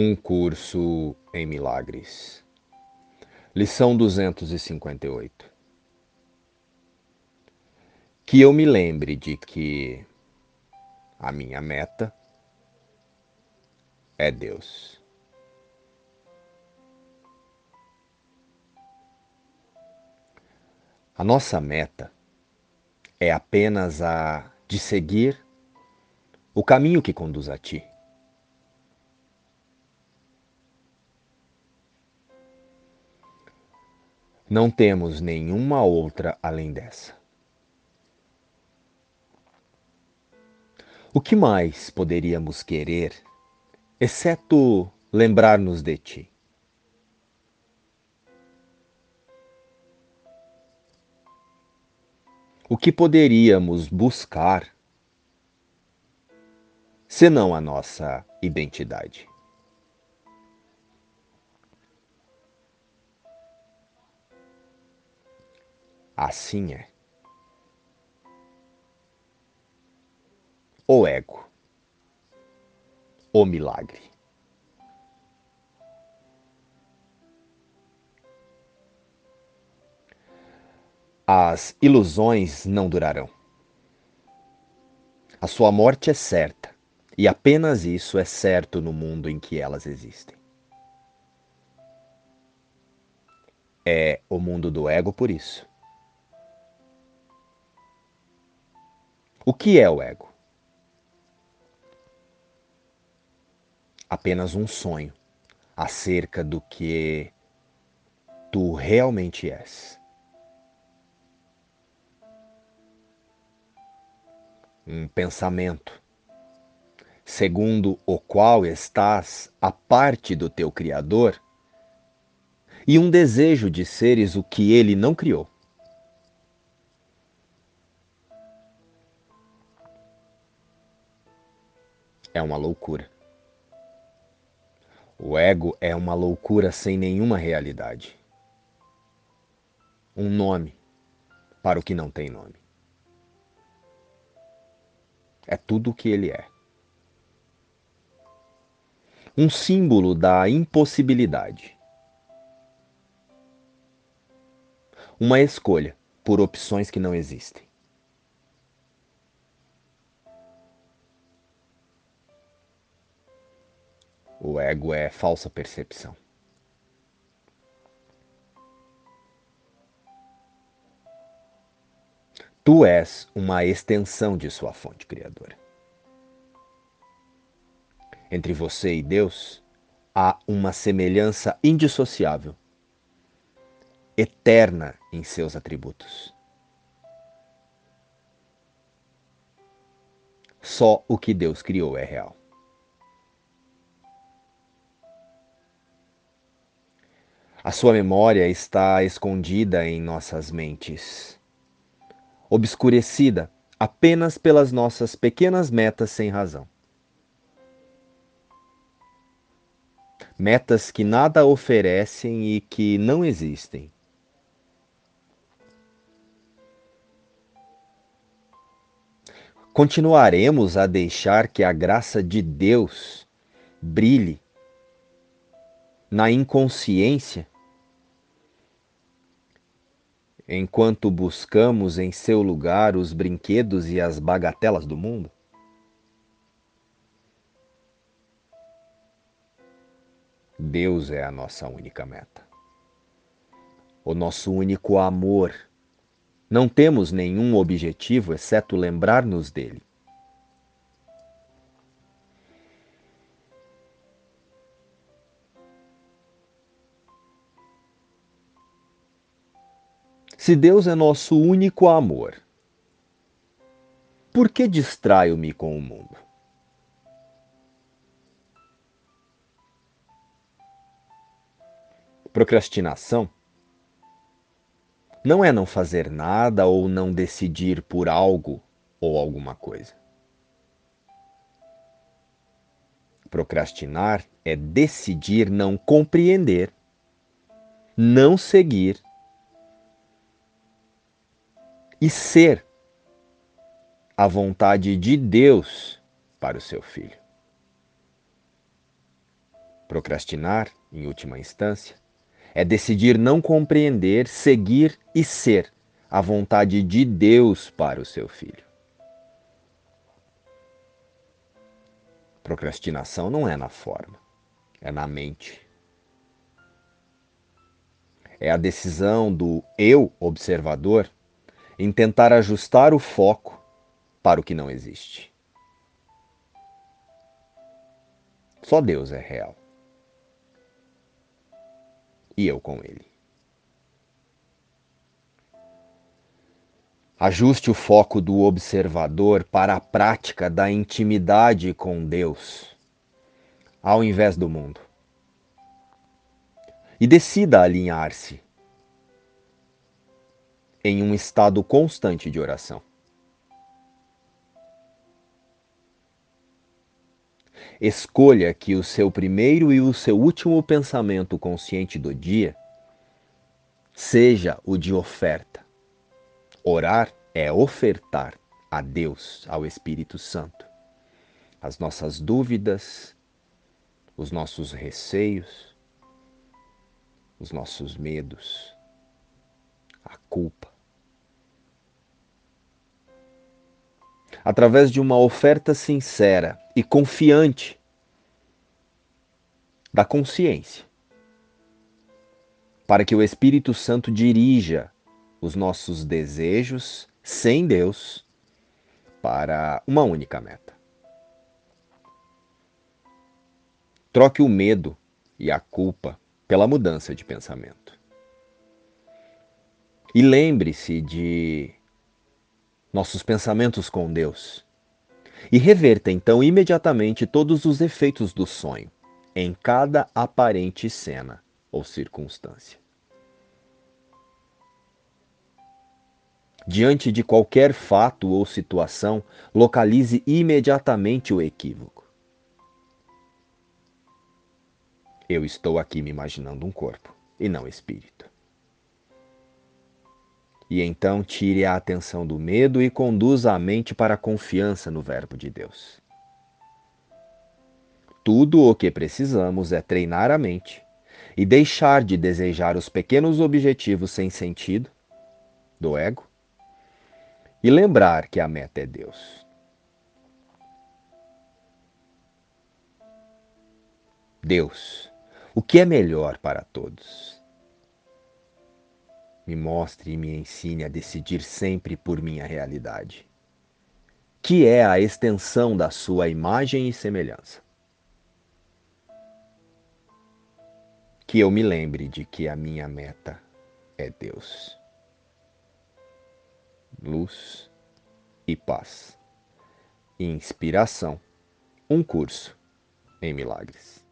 Um curso em milagres. Lição 258. Que eu me lembre de que a minha meta é Deus. A nossa meta é apenas a de seguir o caminho que conduz a ti. Não temos nenhuma outra além dessa. O que mais poderíamos querer, exceto lembrar-nos de ti? O que poderíamos buscar senão a nossa identidade? Assim é. O ego. O milagre. As ilusões não durarão. A sua morte é certa, e apenas isso é certo no mundo em que elas existem. É o mundo do ego por isso. O que é o ego? Apenas um sonho acerca do que tu realmente és. Um pensamento segundo o qual estás a parte do teu Criador e um desejo de seres o que ele não criou. É uma loucura. O ego é uma loucura sem nenhuma realidade. Um nome para o que não tem nome. É tudo o que ele é. Um símbolo da impossibilidade. Uma escolha por opções que não existem. Ego é falsa percepção. Tu és uma extensão de sua fonte criadora. Entre você e Deus há uma semelhança indissociável, eterna em seus atributos. Só o que Deus criou é real. A sua memória está escondida em nossas mentes, obscurecida apenas pelas nossas pequenas metas sem razão. Metas que nada oferecem e que não existem. Continuaremos a deixar que a graça de Deus brilhe na inconsciência enquanto buscamos em seu lugar os brinquedos e as bagatelas do mundo? Deus é a nossa única meta. O nosso único amor. Não temos nenhum objetivo exceto lembrar-nos dele. Se Deus é nosso único amor, por que distraio-me com o mundo? Procrastinação não é não fazer nada ou não decidir por algo ou alguma coisa. Procrastinar é decidir não compreender, não seguir e ser a vontade de Deus para o seu filho. Procrastinar, em última instância, é decidir não compreender, seguir e ser a vontade de Deus para o seu filho. Procrastinação não é na forma, é na mente. É a decisão do eu observador em tentar ajustar o foco para o que não existe. Só Deus é real. E eu com ele. Ajuste o foco do observador para a prática da intimidade com Deus, ao invés do mundo. E decida alinhar-se em um estado constante de oração. Escolha que o seu primeiro e o seu último pensamento consciente do dia seja o de oferta. Orar é ofertar a Deus, ao Espírito Santo, as nossas dúvidas, os nossos receios, os nossos medos, a culpa. Através de uma oferta sincera e confiante da consciência, para que o Espírito Santo dirija os nossos desejos sem Deus para uma única meta. Troque o medo e a culpa pela mudança de pensamento. E lembre-se de nossos pensamentos com Deus. E reverta então imediatamente todos os efeitos do sonho em cada aparente cena ou circunstância. Diante de qualquer fato ou situação, localize imediatamente o equívoco. Eu estou aqui me imaginando um corpo e não espírito. E então tire a atenção do medo e conduza a mente para a confiança no Verbo de Deus. Tudo o que precisamos é treinar a mente e deixar de desejar os pequenos objetivos sem sentido do ego e lembrar que a meta é Deus. Deus, o que é melhor para todos? Me mostre e me ensine a decidir sempre por minha realidade, que é a extensão da sua imagem e semelhança. Que eu me lembre de que a minha meta é Deus. Luz e paz. Inspiração. Um curso em milagres.